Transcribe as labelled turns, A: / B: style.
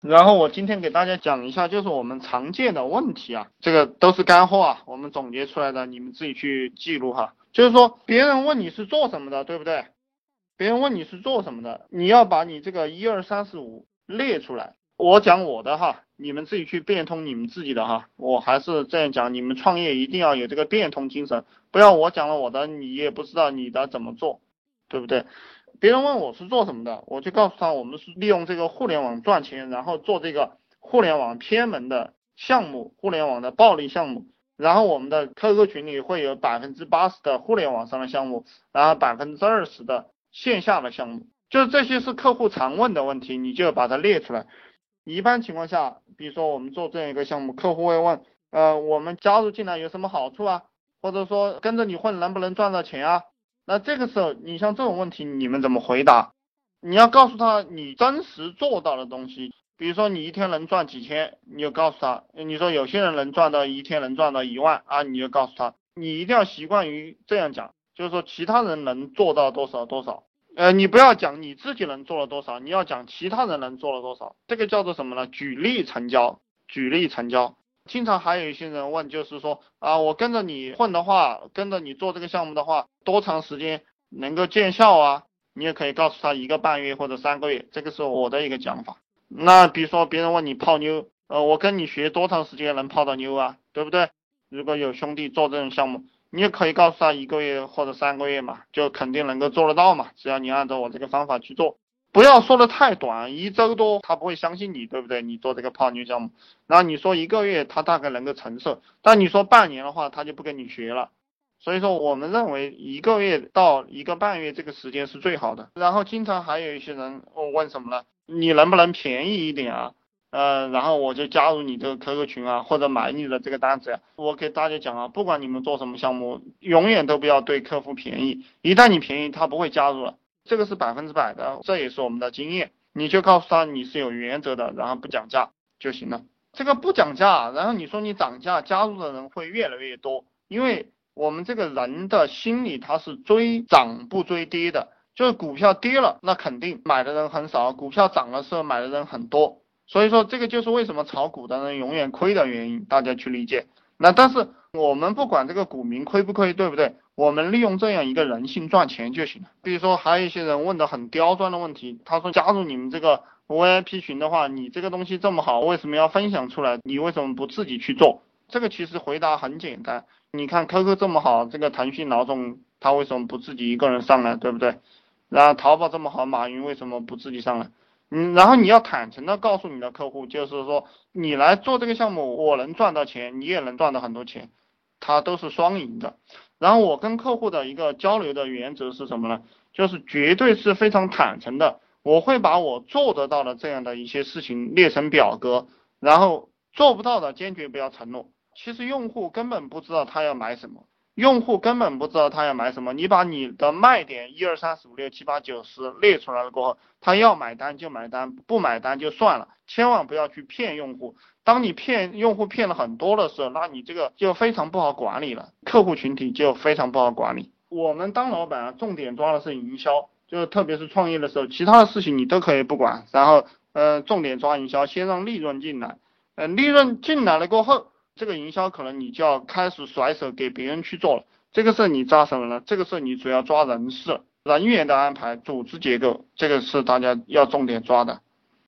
A: 然后我今天给大家讲一下，就是我们常见的问题啊，这个都是干货啊，我们总结出来的，你们自己去记录哈。就是说，别人问你是做什么的，对不对？别人问你是做什么的，你要把你这个一二三四五列出来。我讲我的哈，你们自己去变通你们自己的哈。我还是这样讲，你们创业一定要有这个变通精神，不要我讲了我的，你也不知道你的怎么做，对不对？别人问我是做什么的，我就告诉他，我们是利用这个互联网赚钱，然后做这个互联网偏门的项目，互联网的暴利项目。然后我们的 QQ 群里会有百分之八十的互联网上的项目，然后百分之二十的线下的项目，就是这些是客户常问的问题，你就把它列出来。一般情况下，比如说我们做这样一个项目，客户会问，呃，我们加入进来有什么好处啊？或者说跟着你混能不能赚到钱啊？那这个时候，你像这种问题，你们怎么回答？你要告诉他你真实做到的东西，比如说你一天能赚几千，你就告诉他，你说有些人能赚到一天能赚到一万啊，你就告诉他，你一定要习惯于这样讲，就是说其他人能做到多少多少，呃，你不要讲你自己能做了多少，你要讲其他人能做了多少，这个叫做什么呢？举例成交，举例成交。经常还有一些人问，就是说啊，我跟着你混的话，跟着你做这个项目的话，多长时间能够见效啊？你也可以告诉他一个半月或者三个月，这个是我的一个讲法。那比如说别人问你泡妞，呃，我跟你学多长时间能泡到妞啊？对不对？如果有兄弟做这种项目，你也可以告诉他一个月或者三个月嘛，就肯定能够做得到嘛，只要你按照我这个方法去做。不要说的太短，一周多他不会相信你，对不对？你做这个泡妞项目，然后你说一个月他大概能够承受，但你说半年的话他就不跟你学了。所以说我们认为一个月到一个半月这个时间是最好的。然后经常还有一些人我问什么呢？你能不能便宜一点啊？呃，然后我就加入你这个 QQ 群啊，或者买你的这个单子呀。我给大家讲啊，不管你们做什么项目，永远都不要对客户便宜，一旦你便宜，他不会加入了。这个是百分之百的，这也是我们的经验。你就告诉他你是有原则的，然后不讲价就行了。这个不讲价，然后你说你涨价，加入的人会越来越多。因为我们这个人的心理他是追涨不追跌的，就是股票跌了，那肯定买的人很少；股票涨的时候买的人很多。所以说这个就是为什么炒股的人永远亏的原因，大家去理解。那但是我们不管这个股民亏不亏，对不对？我们利用这样一个人性赚钱就行了。比如说还有一些人问的很刁钻的问题，他说加入你们这个 VIP 群的话，你这个东西这么好，为什么要分享出来？你为什么不自己去做？这个其实回答很简单，你看 QQ 这么好，这个腾讯老总他为什么不自己一个人上来，对不对？然后淘宝这么好，马云为什么不自己上来？嗯，然后你要坦诚的告诉你的客户，就是说你来做这个项目，我能赚到钱，你也能赚到很多钱，它都是双赢的。然后我跟客户的一个交流的原则是什么呢？就是绝对是非常坦诚的，我会把我做得到的这样的一些事情列成表格，然后做不到的坚决不要承诺。其实用户根本不知道他要买什么，用户根本不知道他要买什么。你把你的卖点一二三四五六七八九十列出来了过后，他要买单就买单，不买单就算了，千万不要去骗用户。当你骗用户骗了很多的时候，那你这个就非常不好管理了，客户群体就非常不好管理。我们当老板啊，重点抓的是营销，就是特别是创业的时候，其他的事情你都可以不管，然后呃重点抓营销，先让利润进来，呃利润进来了过后，这个营销可能你就要开始甩手给别人去做了。这个事你抓什么呢？这个事你主要抓人事、人员的安排、组织结构，这个是大家要重点抓的。